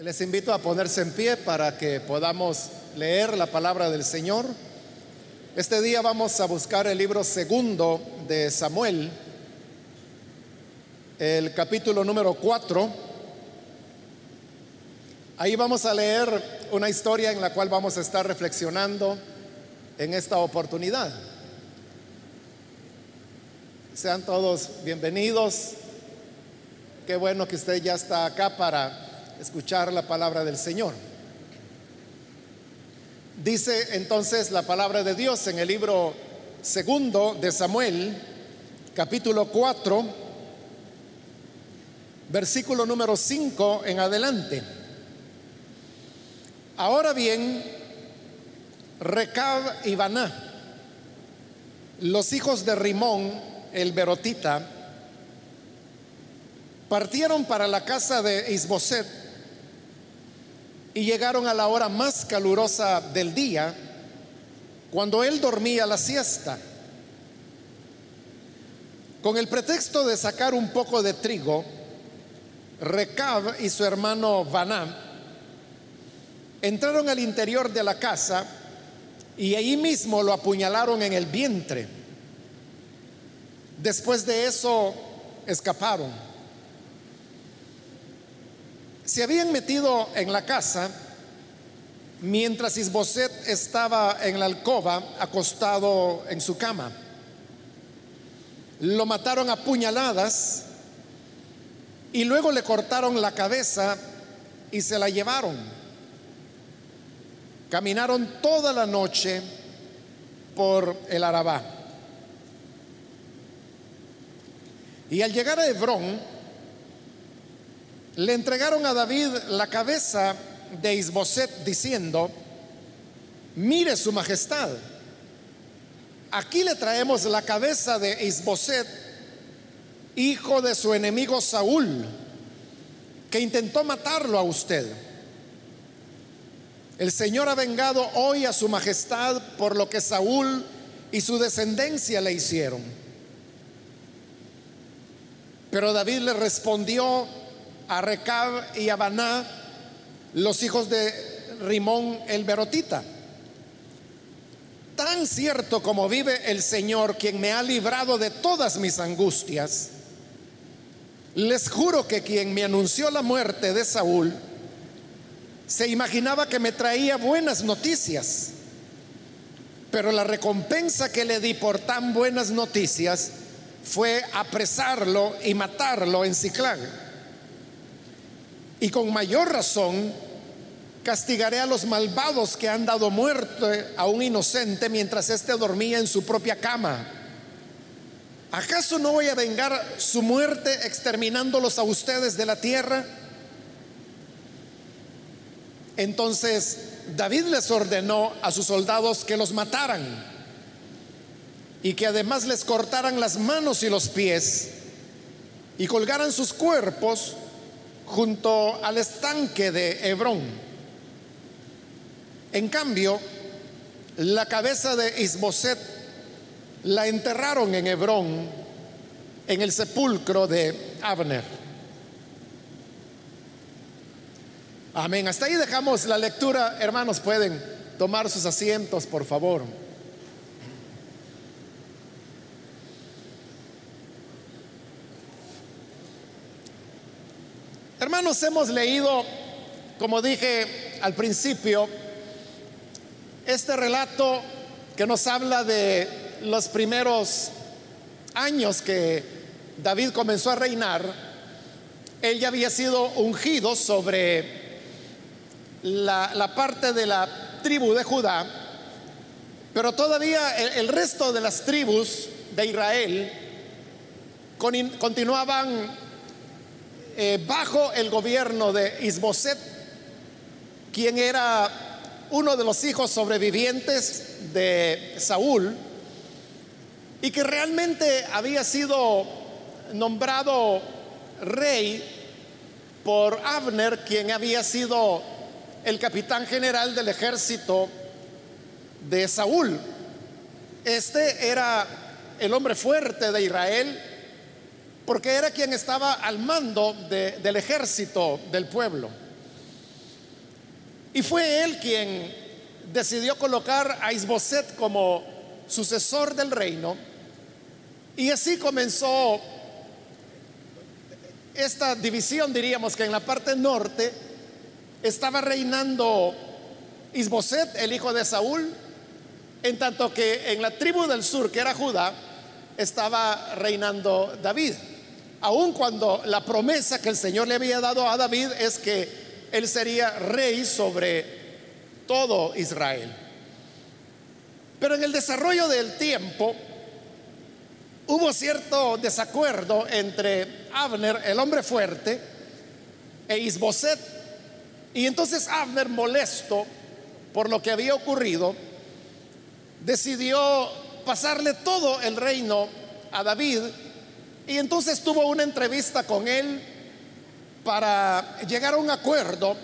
Les invito a ponerse en pie para que podamos leer la palabra del Señor. Este día vamos a buscar el libro segundo de Samuel, el capítulo número 4. Ahí vamos a leer una historia en la cual vamos a estar reflexionando en esta oportunidad. Sean todos bienvenidos. Qué bueno que usted ya está acá para escuchar la palabra del Señor. Dice entonces la palabra de Dios en el libro segundo de Samuel, capítulo 4, versículo número 5 en adelante. Ahora bien, Recab y Baná, los hijos de Rimón, el Berotita, partieron para la casa de Isboset y llegaron a la hora más calurosa del día, cuando él dormía la siesta. Con el pretexto de sacar un poco de trigo, Recab y su hermano Baná entraron al interior de la casa y allí mismo lo apuñalaron en el vientre. Después de eso escaparon se habían metido en la casa mientras Isboset estaba en la alcoba acostado en su cama. Lo mataron a puñaladas y luego le cortaron la cabeza y se la llevaron. Caminaron toda la noche por el Arabá. Y al llegar a Hebrón, le entregaron a David la cabeza de Isboset diciendo, mire su majestad, aquí le traemos la cabeza de Isboset, hijo de su enemigo Saúl, que intentó matarlo a usted. El Señor ha vengado hoy a su majestad por lo que Saúl y su descendencia le hicieron. Pero David le respondió, a Recab y a Baná, los hijos de Rimón el Berotita. Tan cierto como vive el Señor, quien me ha librado de todas mis angustias, les juro que quien me anunció la muerte de Saúl se imaginaba que me traía buenas noticias, pero la recompensa que le di por tan buenas noticias fue apresarlo y matarlo en Ciclag. Y con mayor razón castigaré a los malvados que han dado muerte a un inocente mientras éste dormía en su propia cama. ¿Acaso no voy a vengar su muerte exterminándolos a ustedes de la tierra? Entonces David les ordenó a sus soldados que los mataran y que además les cortaran las manos y los pies y colgaran sus cuerpos junto al estanque de Hebrón. En cambio, la cabeza de Isboset la enterraron en Hebrón, en el sepulcro de Abner. Amén. Hasta ahí dejamos la lectura. Hermanos, pueden tomar sus asientos, por favor. Hemos leído, como dije al principio, este relato que nos habla de los primeros años que David comenzó a reinar. Él ya había sido ungido sobre la, parte de la tribu de Judá, pero todavía el, resto de las tribus de Israel continuaban eh, bajo el gobierno de Isboset, quien era uno de los hijos sobrevivientes de Saúl y que realmente había sido nombrado rey por Abner, quien había sido el capitán general del ejército de Saúl. Este era el hombre fuerte de Israel, porque era quien estaba al mando del ejército del pueblo. Y fue él quien decidió colocar a Isboset como sucesor del reino. Y así comenzó esta división, diríamos que en la parte norte estaba reinando Isboset, el hijo de Saúl, en tanto que en la tribu del sur, que era Judá, estaba reinando David. Aun cuando la promesa que el Señor le había dado a David es que él sería rey sobre todo Israel. Pero en el desarrollo del tiempo hubo cierto desacuerdo entre Abner, el hombre fuerte, e Isboset. Y entonces Abner, molesto por lo que había ocurrido, decidió pasarle todo el reino a David y entonces tuvo una entrevista con él para llegar a un acuerdo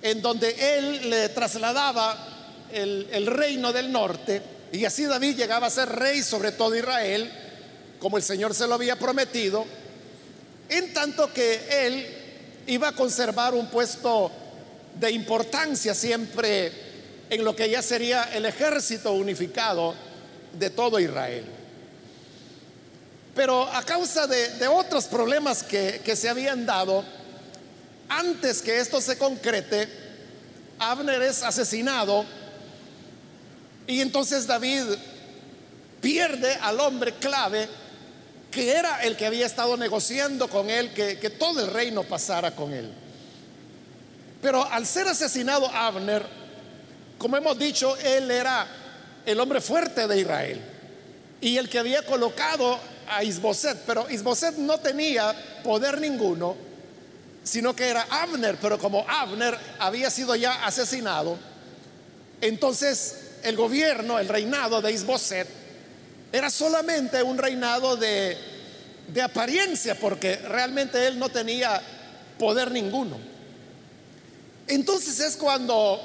en donde él le trasladaba el, el, reino del norte y así David llegaba a ser rey sobre todo Israel, como el Señor se lo había prometido, en tanto que él iba a conservar un puesto de importancia siempre en lo que ya sería el ejército unificado de todo Israel. Pero a causa de, otros problemas que, se habían dado, antes que esto se concrete, Abner es asesinado y entonces David pierde al hombre clave que era el que había estado negociando con él, que todo el reino pasara con él. Pero al ser asesinado Abner, como hemos dicho, él era el hombre fuerte de Israel y el que había colocado a Isboset, pero Isboset no tenía poder ninguno, sino que era Abner, pero como Abner había sido ya asesinado, entonces el gobierno, el reinado de Isboset, era solamente un reinado de, de apariencia, porque realmente él no tenía poder ninguno. Entonces es cuando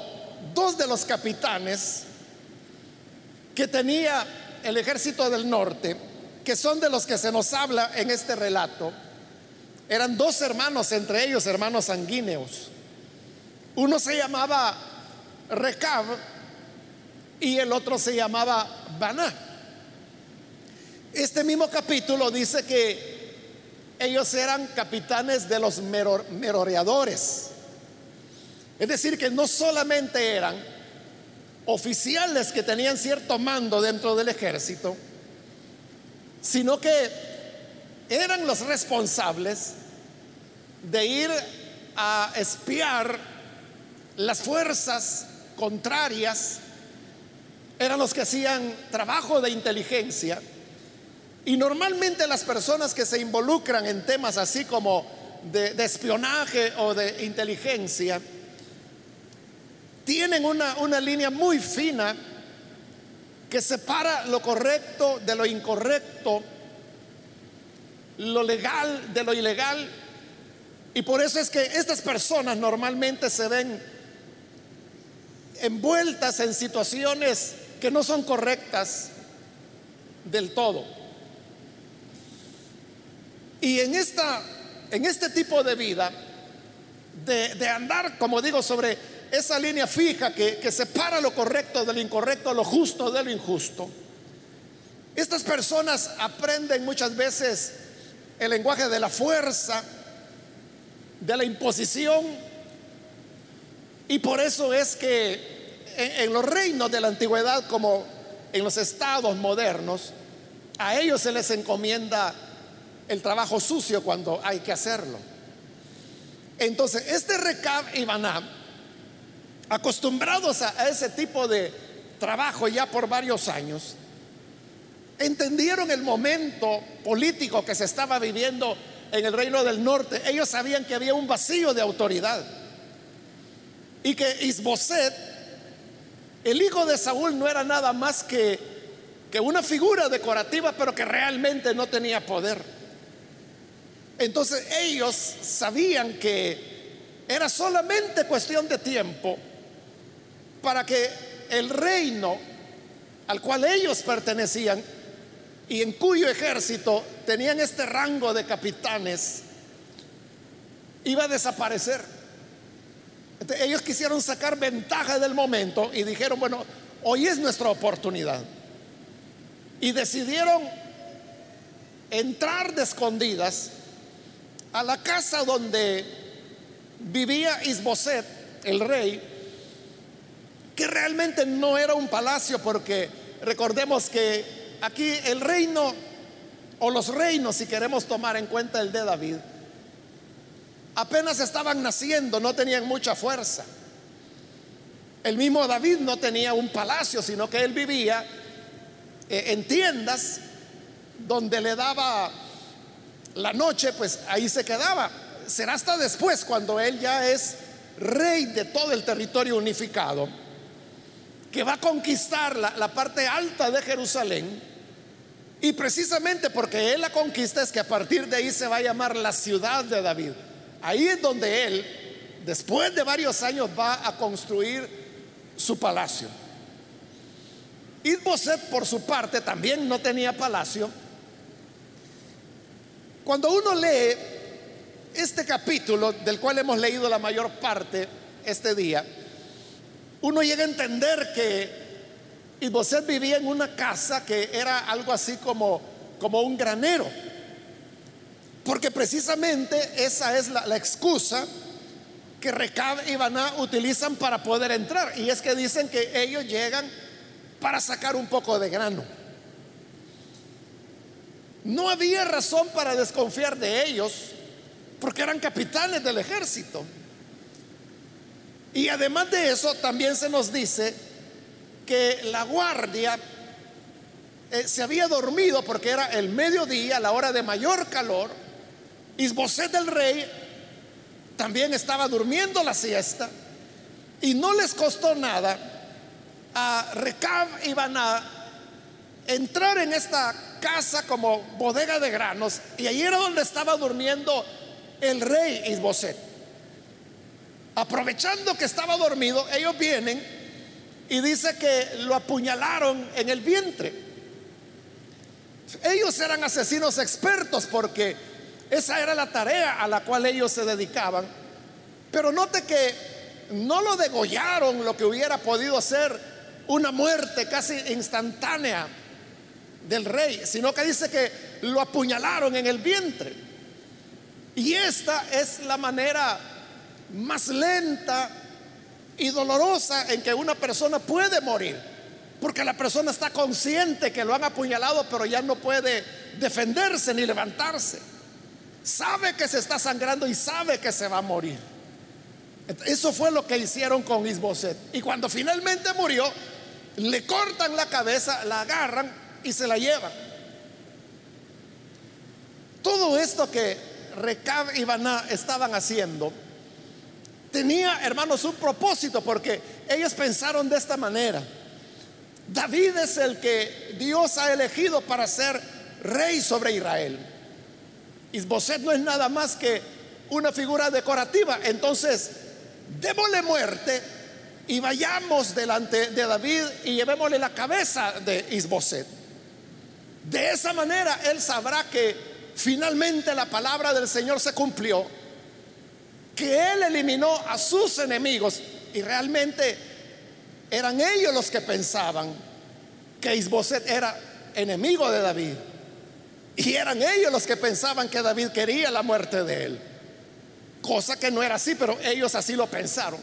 dos de los capitanes que tenía el ejército del norte, que son de los que se nos habla en este relato, eran dos hermanos, entre ellos hermanos sanguíneos. Uno se llamaba Recab y el otro se llamaba Baná. Este mismo capítulo dice que ellos eran capitanes de los meroreadores. Es decir, que no solamente eran oficiales que tenían cierto mando dentro del ejército, sino que eran los responsables de ir a espiar las fuerzas contrarias, eran los que hacían trabajo de inteligencia, y normalmente las personas que se involucran en temas así como de, espionaje o de inteligencia, tienen una, una línea muy fina que separa lo correcto de lo incorrecto, lo legal de lo ilegal. Y por eso es que estas personas normalmente se ven envueltas en situaciones que no son correctas del todo. Y en, esta, en este tipo de vida, de, de andar, como digo, sobre esa línea fija que, separa lo correcto de lo incorrecto, lo justo de lo injusto. Estas personas aprenden muchas veces el lenguaje de la fuerza, de la imposición, y por eso es que en, los reinos de la antigüedad, como en los estados modernos, a ellos se les encomienda el trabajo sucio cuando hay que hacerlo. Entonces, este Recab y Baná acostumbrados a, ese tipo de trabajo ya por varios años, entendieron el momento político que se estaba viviendo en el reino del norte. Ellos sabían que había un vacío de autoridad y que Isboset, el hijo de Saúl, no era nada más que, que una figura decorativa, pero que realmente no tenía poder. Entonces ellos sabían que era solamente cuestión de tiempo para que el reino al cual ellos pertenecían y en cuyo ejército tenían este rango de capitanes, iba a desaparecer. ellos quisieron sacar ventaja del momento y dijeron, bueno, hoy es nuestra oportunidad. Y decidieron entrar de escondidas a la casa donde vivía Isboset, el rey, que realmente no era un palacio porque recordemos que aquí el reino o los reinos, si queremos tomar en cuenta el de David, apenas estaban naciendo, no tenían mucha fuerza. El mismo David no tenía un palacio, sino que él vivía eh, en tiendas donde le daba la noche, pues ahí se quedaba. Será hasta después, cuando él ya es rey de todo el territorio unificado, que va a conquistar la, la parte alta de Jerusalén. Y precisamente porque él la conquista es que a partir de ahí se va a llamar la ciudad de David. Ahí es donde él, después de varios años, va a construir su palacio. Isboset, por su parte, también no tenía palacio. Cuando uno lee este capítulo, del cual hemos leído la mayor parte este día, uno llega a entender que Isboset vivía en una casa que era algo así como, como un granero. Porque precisamente esa es la, excusa que Recab y Baná utilizan para poder entrar. Y es que dicen que ellos llegan para sacar un poco de grano. No había razón para desconfiar de ellos porque eran capitanes del ejército. Y además de eso, también se nos dice que la guardia eh, se había dormido porque era el mediodía, la hora de mayor calor, Isboset del rey también estaba durmiendo la siesta y no les costó nada a Recab y Baná entrar en esta casa como bodega de granos y ahí era donde estaba durmiendo el rey Isboset. Aprovechando que estaba dormido, ellos vienen y dice que lo apuñalaron en el vientre. Ellos eran asesinos expertos porque esa era la tarea a la cual ellos se dedicaban. Pero note que no lo degollaron lo que hubiera podido ser una muerte casi instantánea del rey, sino que dice que lo apuñalaron en el vientre. Y esta es la manera más lenta y dolorosa en que una persona puede morir. Porque la persona está consciente que lo han apuñalado, pero ya no puede defenderse ni levantarse sabe que se está sangrando y sabe que se va a morir. Eso fue lo que hicieron con Isboset. Y cuando finalmente murió, le cortan la cabeza, la agarran y se la llevan. Todo esto que Recab y Baná estaban haciendo tenía, hermanos, un propósito porque ellos pensaron de esta manera. David es el que Dios ha elegido para ser rey sobre Israel. Isboset no es nada más que una figura decorativa. Entonces, démosle muerte y vayamos delante de David y llevémosle la cabeza de Isboset. De esa manera él sabrá que finalmente la palabra del Señor se cumplió, que él eliminó a sus enemigos y realmente eran ellos los que pensaban que Isboset era enemigo de David. Y eran ellos los que pensaban que David quería la muerte de él. Cosa que no era así, pero ellos así lo pensaron.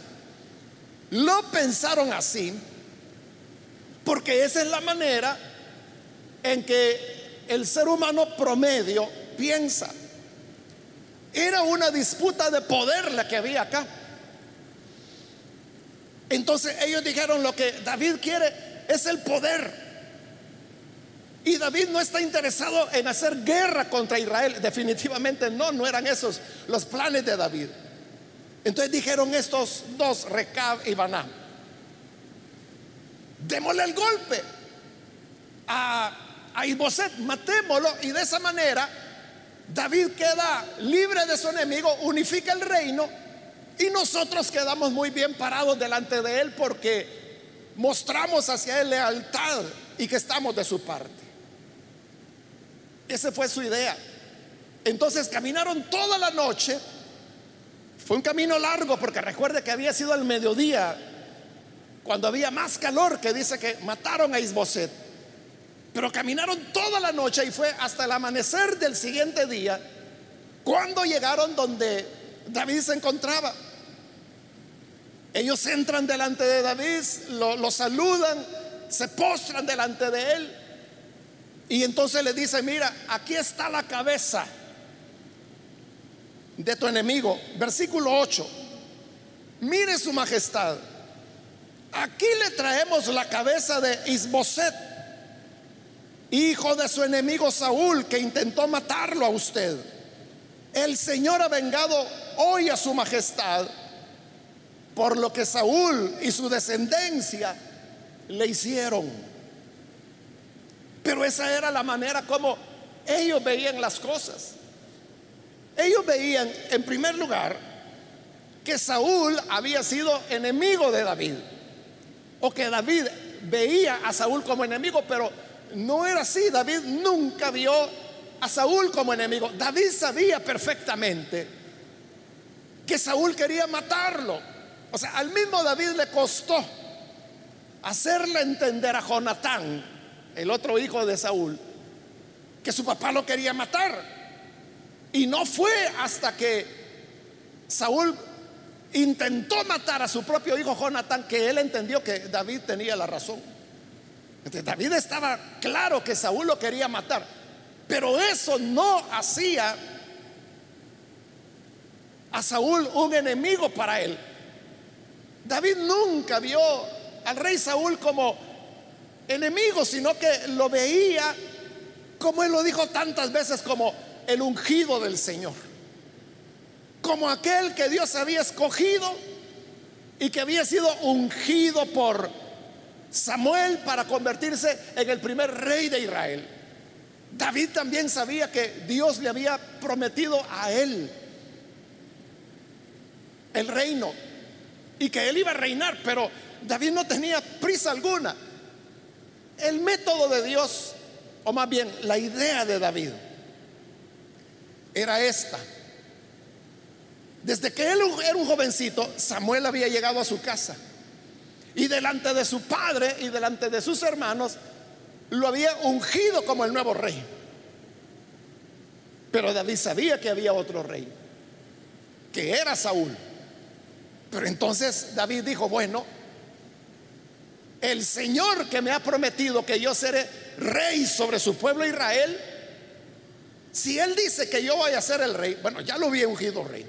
Lo pensaron así porque esa es la manera en que el ser humano promedio piensa. Era una disputa de poder la que había acá. Entonces ellos dijeron lo que David quiere es el poder. Y David no está interesado en hacer guerra contra Israel. Definitivamente no, no eran esos los planes de David. Entonces dijeron estos dos, Recab y Baná, démosle el golpe a, a Isboset, matémoslo y de esa manera David queda libre de su enemigo, unifica el reino y nosotros quedamos muy bien parados delante de él porque mostramos hacia él lealtad y que estamos de su parte. Esa fue su idea. Entonces caminaron toda la noche Fue un camino largo porque recuerde que había sido al mediodía, cuando había más calor, que dice que mataron a Isboset. Pero caminaron toda la noche y fue hasta el amanecer del siguiente día cuando llegaron donde David se encontraba. Ellos entran delante de David, lo, saludan, se postran delante de él y entonces le dice, mira, aquí está la cabeza de tu enemigo. Versículo 8. Mire su majestad. Aquí le traemos la cabeza de Isboset, hijo de su enemigo Saúl, que intentó matarlo a usted. El Señor ha vengado hoy a su majestad por lo que Saúl y su descendencia le hicieron. Pero esa era la manera como ellos veían las cosas. Ellos veían, en primer lugar, que Saúl había sido enemigo de David. O que David veía a Saúl como enemigo, pero no era así. David nunca vio a Saúl como enemigo. David sabía perfectamente que Saúl quería matarlo. O sea, al mismo David le costó hacerle entender a Jonatán, el otro hijo de Saúl, que su papá lo quería matar. Y no fue hasta que Saúl intentó matar a su propio hijo Jonatán que él entendió que David tenía la razón. David estaba claro que Saúl lo quería matar, pero eso no hacía a Saúl un enemigo para él. David nunca vio al rey Saúl como enemigo, sino que lo veía, como él lo dijo tantas veces, como el ungido del Señor, como aquel que Dios había escogido y que había sido ungido por Samuel para convertirse en el primer rey de Israel. David también sabía que Dios le había prometido a él el reino y que él iba a reinar, pero David no tenía prisa alguna. El método de Dios, o más bien la idea de David, era esta. Desde que él era un jovencito, Samuel había llegado a su casa y delante de su padre y delante de sus hermanos lo había ungido como el nuevo rey. Pero David sabía que había otro rey, que era Saúl. Pero entonces David dijo, bueno, el Señor que me ha prometido que yo seré rey sobre su pueblo Israel, si Él dice que yo voy a ser el rey, bueno, ya lo había ungido rey.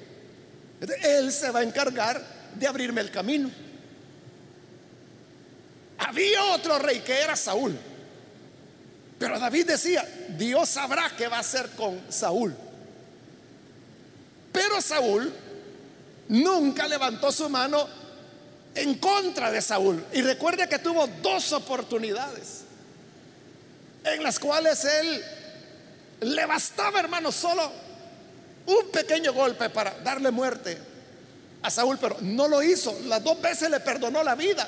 Él se va a encargar de abrirme el camino. Había otro rey que era Saúl. Pero David decía, Dios sabrá qué va a hacer con Saúl. Pero Saúl nunca levantó su mano en contra de Saúl. Y recuerde que tuvo dos oportunidades en las cuales él le bastaba, hermano, solo un pequeño golpe para darle muerte a Saúl, pero no lo hizo. Las dos veces le perdonó la vida.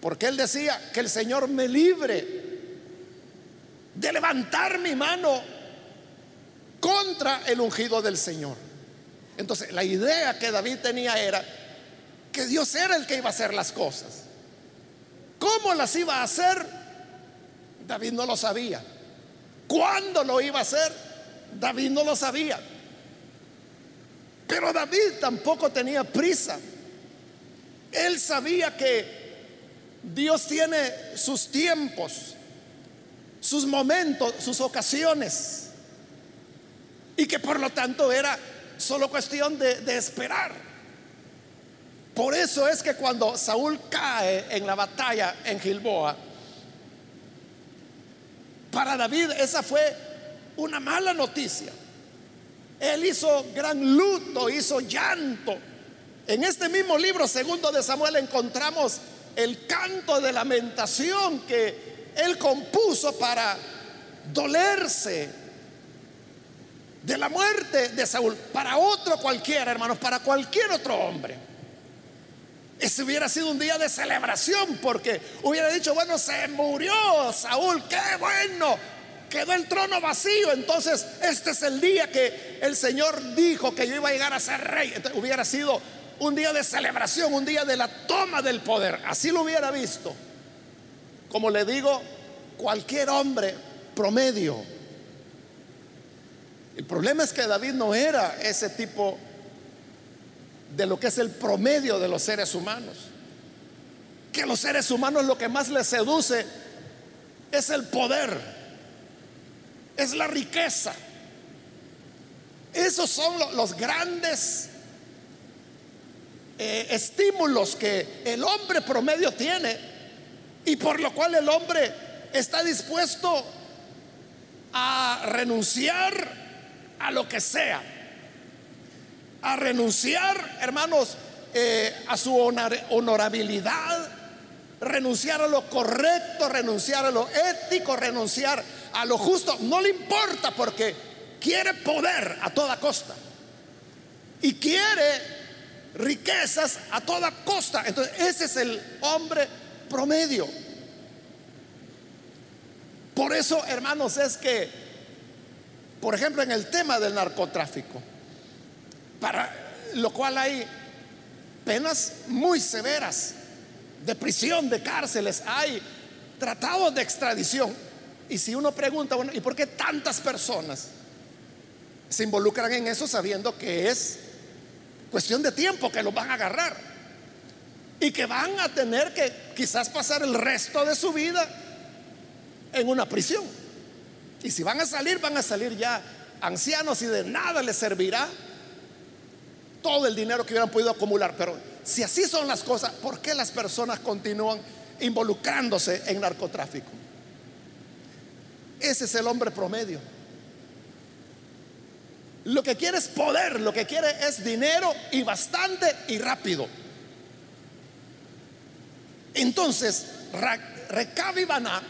Porque él decía que el Señor me libre de levantar mi mano contra el ungido del Señor. Entonces, la idea que David tenía era que Dios era el que iba a hacer las cosas. ¿Cómo las iba a hacer? David no lo sabía. ¿Cuándo lo iba a hacer? David no lo sabía. Pero David tampoco tenía prisa. Él sabía que Dios tiene sus tiempos, sus momentos, sus ocasiones. Y que por lo tanto era solo cuestión de, esperar. Por eso es que cuando Saúl cae en la batalla en Gilboa, para David esa fue una mala noticia. Él hizo gran luto, hizo llanto. En este mismo libro, segundo de Samuel, encontramos el canto de lamentación que él compuso para dolerse de la muerte de Saúl, para otro cualquiera, hermanos, para cualquier otro hombre. Ese hubiera sido un día de celebración porque hubiera dicho, bueno, se murió Saúl, qué bueno. quedó el trono vacío. Entonces, este es el día que el Señor dijo que yo iba a llegar a ser rey. hubiera sido un día de celebración, un día de la toma del poder. Así lo hubiera visto. Como le digo, cualquier hombre promedio. El problema es que David no era ese tipo de lo que es el promedio de los seres humanos. Que los seres humanos lo que más les seduce es el poder, es la riqueza. Esos son los grandes eh, estímulos que el hombre promedio tiene y por lo cual el hombre está dispuesto a renunciar a lo que sea, a renunciar, hermanos, eh, a su honorabilidad, renunciar a lo correcto, renunciar a lo ético, renunciar a lo justo. No le importa porque quiere poder a toda costa y quiere riquezas a toda costa. Entonces, ese es el hombre promedio. Por eso, hermanos, es que, por ejemplo, en el tema del narcotráfico, para lo cual hay penas muy severas de prisión, de cárceles, hay tratados de extradición. Y si uno pregunta, bueno, ¿y por qué tantas personas se involucran en eso sabiendo que es cuestión de tiempo que los van a agarrar? Y que van a tener que quizás pasar el resto de su vida en una prisión. Y si van a salir, van a salir ya ancianos y de nada les servirá todo el dinero que hubieran podido acumular. Pero si así son las cosas, ¿por qué las personas continúan involucrándose en narcotráfico? Ese es el hombre promedio. Lo que quiere es poder, lo que quiere es dinero y bastante y rápido. Entonces, Recab y Baná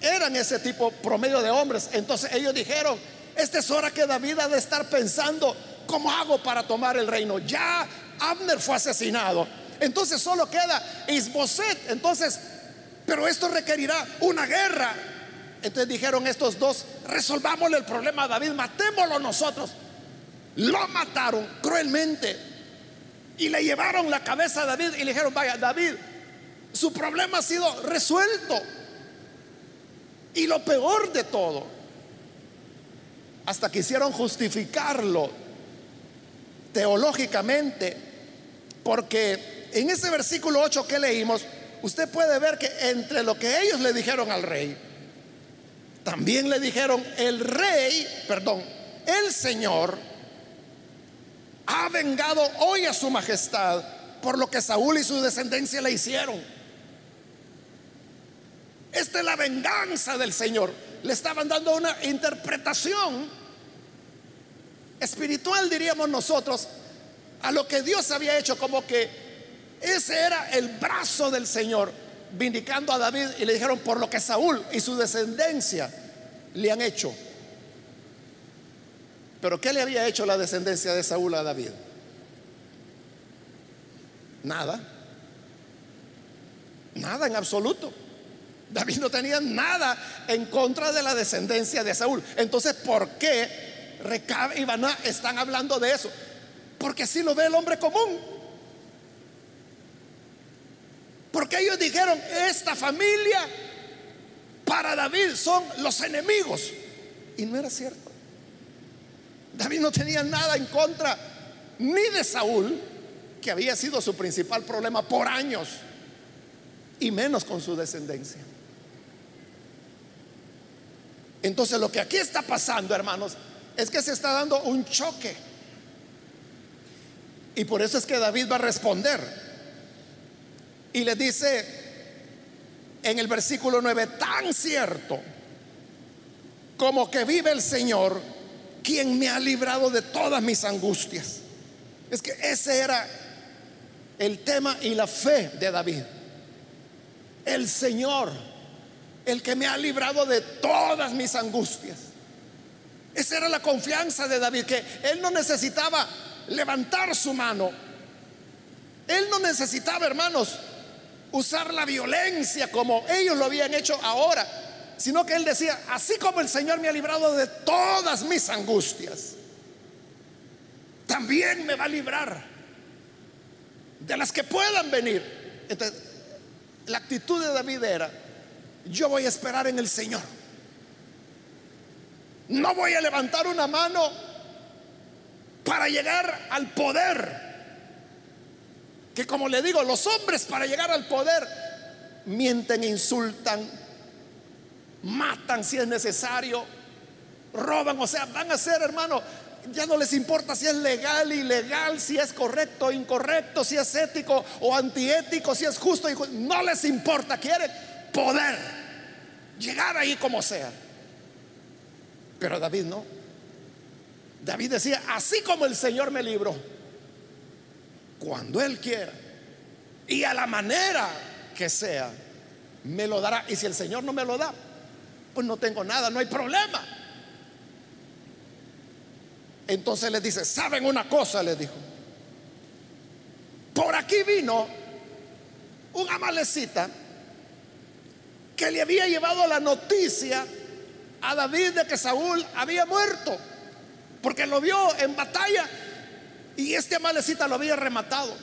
eran ese tipo promedio de hombres. Entonces ellos dijeron, esta es hora que David ha de estar pensando, ¿cómo hago para tomar el reino? Ya Abner fue asesinado. Entonces solo queda Isboset. Entonces, pero esto requerirá una guerra. Entonces dijeron estos dos, resolvámosle el problema a David, matémoslo nosotros. Lo mataron cruelmente y le llevaron la cabeza a David y le dijeron, vaya, David, su problema ha sido resuelto. Y lo peor de todo, hasta quisieron justificarlo teológicamente, porque en ese versículo 8 que leímos, usted puede ver que entre lo que ellos le dijeron al rey, también le dijeron, el rey, perdón, el Señor ha vengado hoy a su majestad por lo que Saúl y su descendencia le hicieron. Esta es la venganza del Señor. Le estaban dando una interpretación espiritual, diríamos nosotros, a lo que Dios había hecho, como que ese era el brazo del Señor, vindicando a David y le dijeron por lo que Saúl y su descendencia le han hecho. Pero ¿qué le había hecho la descendencia de Saúl a David? Nada. Nada en absoluto. David no tenía nada en contra de la descendencia de Saúl. Entonces, ¿por qué Recab y Baná están hablando de eso? Porque así lo ve el hombre común. Porque ellos dijeron, esta familia para David son los enemigos. Y no era cierto. David no tenía nada en contra ni de Saúl, que había sido su principal problema por años, y menos con su descendencia. Entonces lo que aquí está pasando, hermanos, es que se está dando un choque. Y por eso es que David va a responder. Y le dice en el versículo 9, tan cierto como que vive el Señor, quien me ha librado de todas mis angustias. Es que ese era el tema y la fe de David. El Señor el que me ha librado de todas mis angustias. Esa era la confianza de David, que él no necesitaba levantar su mano. Él no necesitaba, hermanos, usar la violencia como ellos lo habían hecho ahora. sino que él decía, así como el Señor me ha librado de todas mis angustias, también me va a librar de las que puedan venir. La actitud de David era, yo voy a esperar en el Señor. No voy a levantar una mano para llegar al poder. Que como le digo, los hombres para llegar al poder mienten, insultan, matan si es necesario, roban, o sea, van a ser, hermano, ya no les importa si es legal, ilegal, si es correcto incorrecto, si es ético o antiético, si es justo, no les importa, quieren poder, llegar ahí como sea. Pero David no. David decía, así como el Señor me libró, cuando Él quiera y a la manera que sea, me lo dará. Y si el Señor no me lo da, pues no tengo nada, no hay problema. Entonces les dice, ¿saben una cosa? Les dijo. Por aquí vino un amalecita que le había llevado la noticia a David de que Saúl había muerto, porque lo vio en batalla y este amalecita lo había rematado.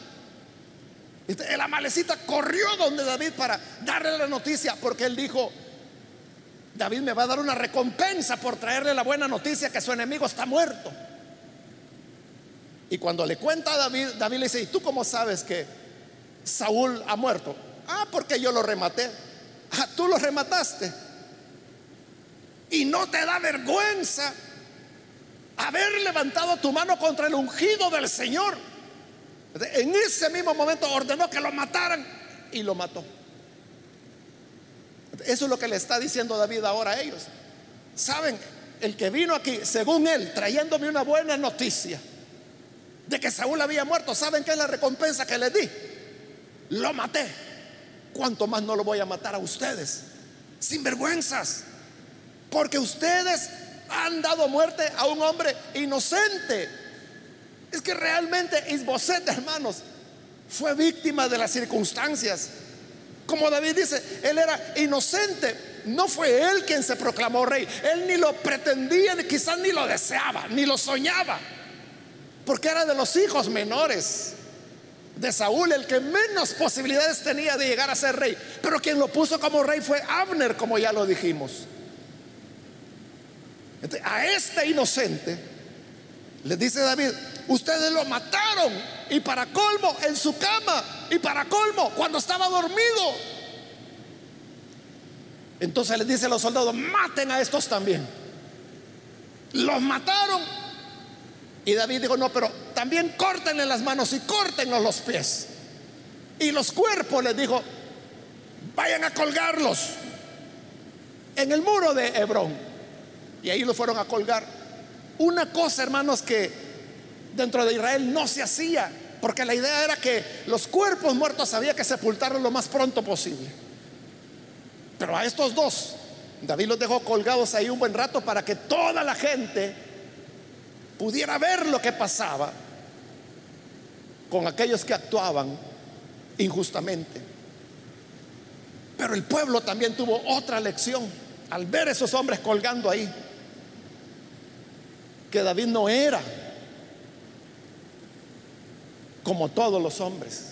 Este, el amalecita corrió donde David para darle la noticia, porque él dijo, David me va a dar una recompensa por traerle la buena noticia que su enemigo está muerto. Y cuando le cuenta a David, David le dice, ¿y tú cómo sabes que Saúl ha muerto? Ah, porque yo lo rematé. Ah, tú lo remataste. Y no te da vergüenza haber levantado tu mano contra el ungido del Señor. En ese mismo momento ordenó que lo mataran y lo mató. Eso es lo que le está diciendo David ahora a ellos. Saben, el que vino aquí, según él, trayéndome una buena noticia de que Saúl había muerto, ¿saben qué es la recompensa que les di? Lo maté. ¿Cuánto más no lo voy a matar a ustedes? Sin vergüenzas. Porque ustedes han dado muerte a un hombre inocente. Es que realmente Isboset, hermanos, fue víctima de las circunstancias. Como David dice, él era inocente. No fue él quien se proclamó rey. Él ni lo pretendía, quizás ni lo deseaba, ni lo soñaba. Porque era de los hijos menores de Saúl, el que menos posibilidades tenía de llegar a ser rey. Pero quien lo puso como rey fue Abner, como ya lo dijimos. A este inocente le dice David, ustedes lo mataron y para colmo en su cama y para colmo cuando estaba dormido. Entonces le dice a los soldados, maten a estos también. Los mataron. Y David dijo, no, pero también córtenle las manos y córtenle los pies. Y los cuerpos les dijo, vayan a colgarlos en el muro de Hebrón. Y ahí lo fueron a colgar. Una cosa, hermanos, que dentro de Israel no se hacía, porque la idea era que los cuerpos muertos había que sepultarlos lo más pronto posible. Pero a estos dos, David los dejó colgados ahí un buen rato para que toda la gente pudiera ver lo que pasaba con aquellos que actuaban injustamente. Pero el pueblo también tuvo otra lección al ver esos hombres colgando ahí, que David no era como todos los hombres.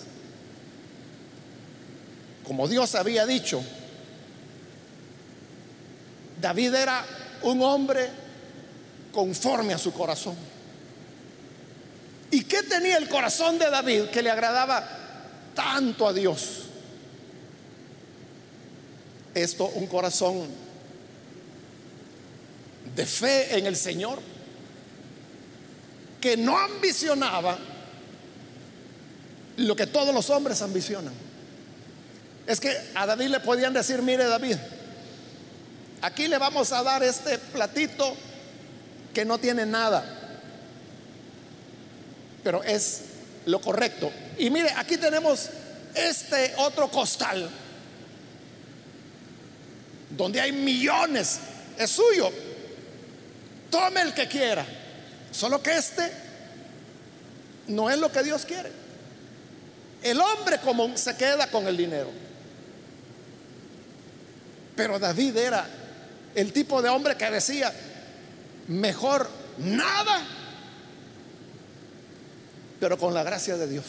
Como Dios había dicho, David era un hombre conforme a su corazón. ¿Y qué tenía el corazón de David que le agradaba tanto a Dios? Esto, un corazón de fe en el Señor, que no ambicionaba lo que todos los hombres ambicionan. Es que a David le podían decir, mire David, aquí le vamos a dar este platito que no tiene nada, pero es lo correcto. Y mire, aquí tenemos este otro costal, donde hay millones, es suyo. Tome el que quiera, solo que este no es lo que Dios quiere. El hombre común se queda con el dinero. Pero David era el tipo de hombre que decía, mejor nada, pero con la gracia de Dios.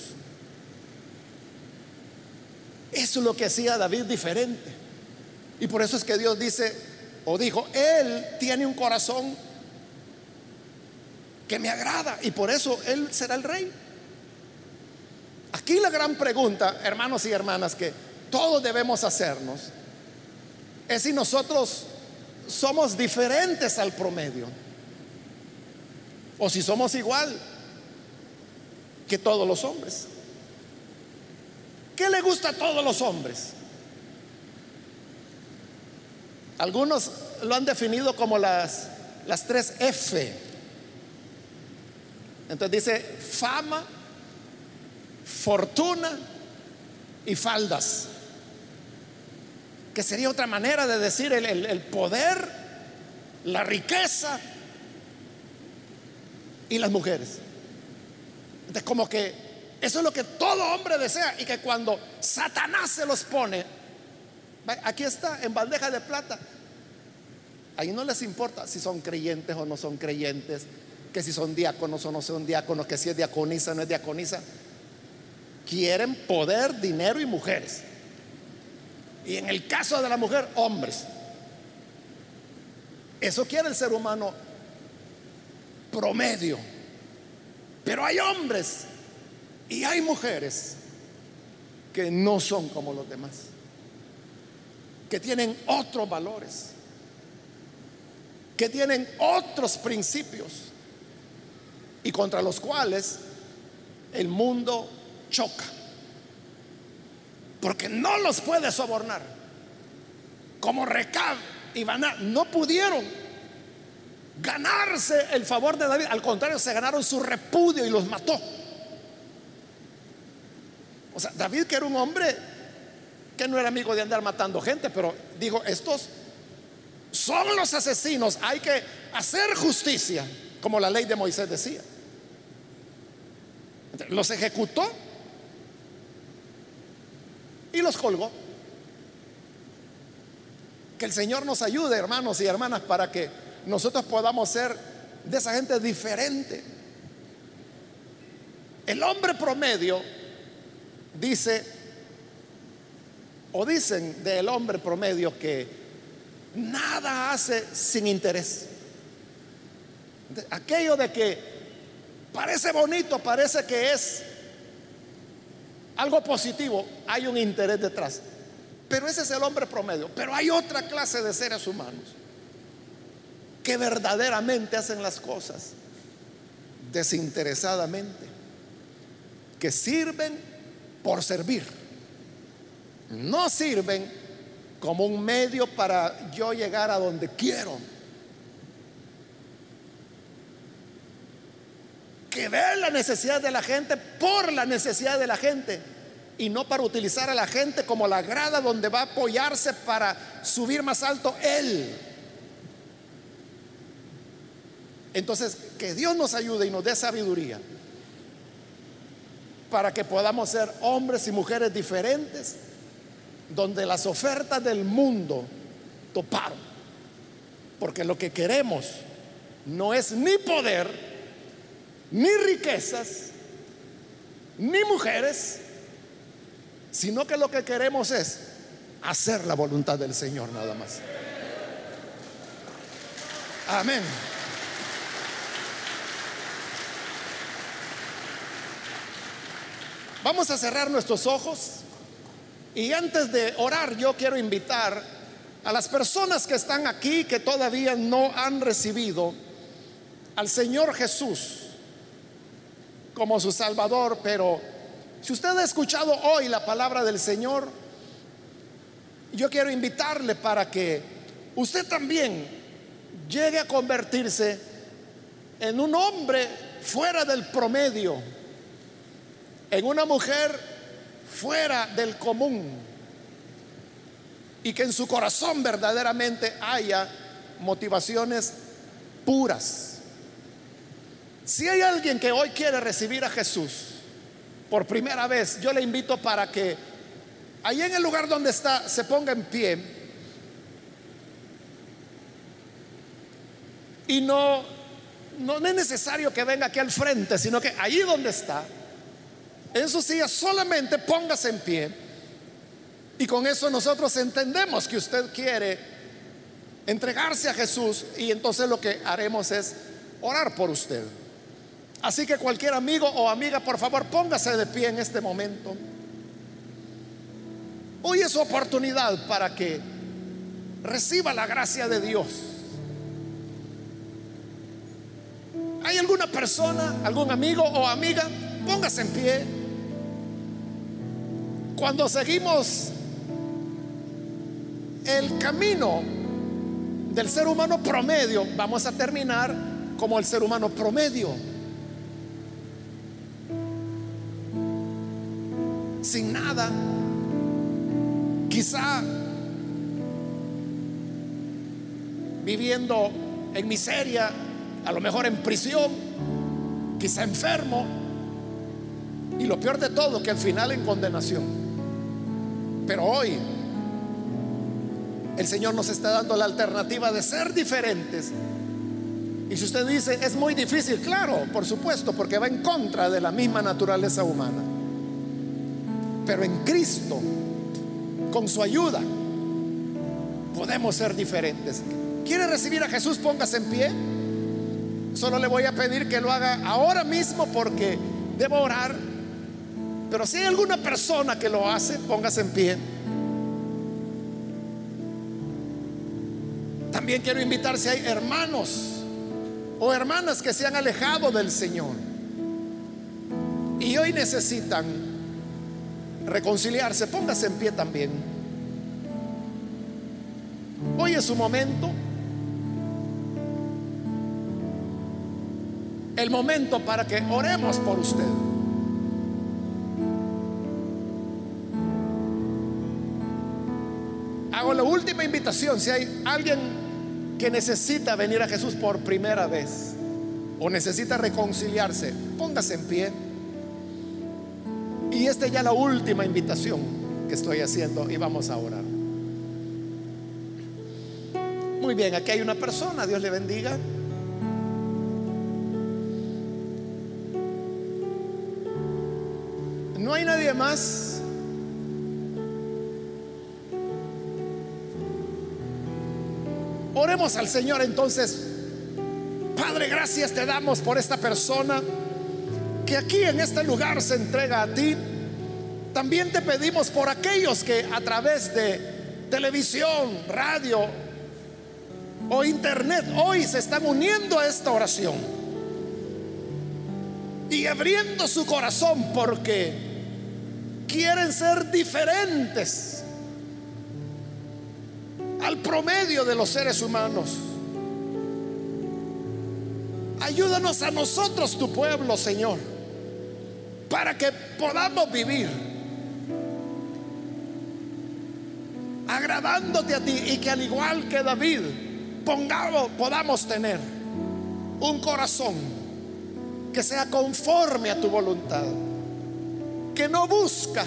Eso es lo que hacía David diferente. Y por eso es que Dios dice, o dijo, Él tiene un corazón que me agrada y por eso Él será el rey. Aquí la gran pregunta, hermanos y hermanas, que todos debemos hacernos, es si nosotros somos diferentes al promedio o si somos igual que todos los hombres. ¿Qué le gusta a todos los hombres? Algunos lo han definido como las, las tres F. Entonces dice fama, fortuna y faldas. Que sería otra manera de decir el, poder, la riqueza y las mujeres. Entonces como que eso es lo que todo hombre desea y que cuando Satanás se los pone, aquí está en bandeja de plata. Ahí no les importa si son creyentes o no son creyentes, que si son diáconos o no son diáconos, que si es diaconisa o no es diaconisa. Quieren poder, dinero y mujeres. Y en el caso de la mujer, hombres. Eso quiere el ser humano promedio. Pero hay hombres y hay mujeres que no son como los demás, que tienen otros valores, que tienen otros principios y contra los cuales el mundo choca, porque no los puede sobornar. Como Recab y Baná no pudieron ganarse el favor de David, al contrario, se ganaron su repudio y los mató. O sea, David que era un hombre que no era amigo de andar matando gente, pero dijo, estos son los asesinos, hay que hacer justicia, como la ley de Moisés decía. Los ejecutó y los colgó. Que el Señor nos ayude, hermanos y hermanas, para que nosotros podamos ser de esa gente diferente. El hombre promedio dice, o dicen del hombre promedio que nada hace sin interés. Aquello de que parece bonito, parece que es algo positivo, hay un interés detrás. Pero ese es el hombre promedio. Pero hay otra clase de seres humanos que verdaderamente hacen las cosas desinteresadamente, que sirven por servir. No sirven como un medio para yo llegar a donde quiero. Que ve la necesidad de la gente por la necesidad de la gente y no para utilizar a la gente como la grada donde va a apoyarse para subir más alto él. Entonces, que Dios nos ayude y nos dé sabiduría para que podamos ser hombres y mujeres diferentes, donde las ofertas del mundo toparon. Porque lo que queremos no es ni poder, ni riquezas, ni mujeres, sino que lo que queremos es hacer la voluntad del Señor nada más. Amén. Vamos a cerrar nuestros ojos y antes de orar yo quiero invitar a las personas que están aquí que todavía no han recibido al Señor Jesús como su Salvador, pero si usted ha escuchado hoy la palabra del Señor, yo quiero invitarle para que usted también llegue a convertirse en un hombre fuera del promedio en una mujer fuera del común y que en su corazón verdaderamente haya motivaciones puras. Si hay alguien que hoy quiere recibir a Jesús por primera vez, yo le invito para que ahí en el lugar donde está se ponga en pie Y no, no es necesario que venga aquí al frente, sino que allí donde está, en su silla solamente póngase en pie. Y con eso nosotros entendemos que usted quiere entregarse a Jesús y entonces lo que haremos es orar por usted. Así que cualquier amigo o amiga, por favor, póngase de pie en este momento. Hoy es oportunidad para que reciba la gracia de Dios. ¿Hay alguna persona, algún amigo o amiga? Póngase en pie. Cuando seguimos el camino del ser humano promedio, vamos a terminar como el ser humano promedio. Quizá viviendo en miseria, a lo mejor en prisión, quizá enfermo, y lo peor de todo, que al final en condenación. Pero hoy el Señor nos está dando la alternativa de ser diferentes. Y si usted dice, es muy difícil, claro, por supuesto, porque va en contra de la misma naturaleza humana. Pero en Cristo, con su ayuda, podemos ser diferentes. ¿Quiere recibir a Jesús? Póngase en pie. Solo le voy a pedir que lo haga ahora mismo porque debo orar. Pero si hay alguna persona que lo hace, póngase en pie. También quiero invitar si hay hermanos o hermanas que se han alejado del Señor y hoy necesitan reconciliarse, póngase en pie también. Hoy es su momento. El momento para que oremos por usted. Hago la última invitación. Si hay alguien que necesita venir a Jesús por primera vez o necesita reconciliarse, póngase en pie. Y esta es ya la última invitación que estoy haciendo y vamos a orar. Muy bien, aquí hay una persona, Dios le bendiga. No hay nadie más. Oremos al Señor entonces. Padre, gracias te damos por esta persona que aquí en este lugar se entrega a ti. También te pedimos por aquellos que a través de televisión, radio o internet hoy se están uniendo a esta oración y abriendo su corazón porque quieren ser diferentes al promedio de los seres humanos. Ayúdanos a nosotros, tu pueblo, Señor, para que podamos vivir agradándote a ti y que al igual que David pongamos, podamos tener un corazón que sea conforme a tu voluntad, que no busca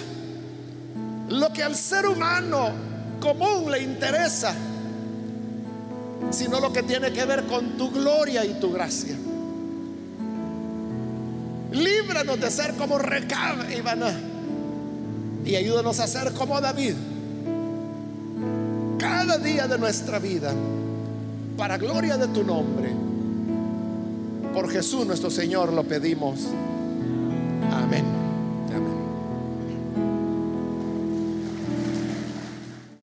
lo que al ser humano común le interesa, sino lo que tiene que ver con tu gloria y tu gracia. Líbranos de ser como Recab y Baná y ayúdanos a ser como David cada día de nuestra vida para gloria de tu nombre. Por Jesús nuestro Señor lo pedimos. Amén.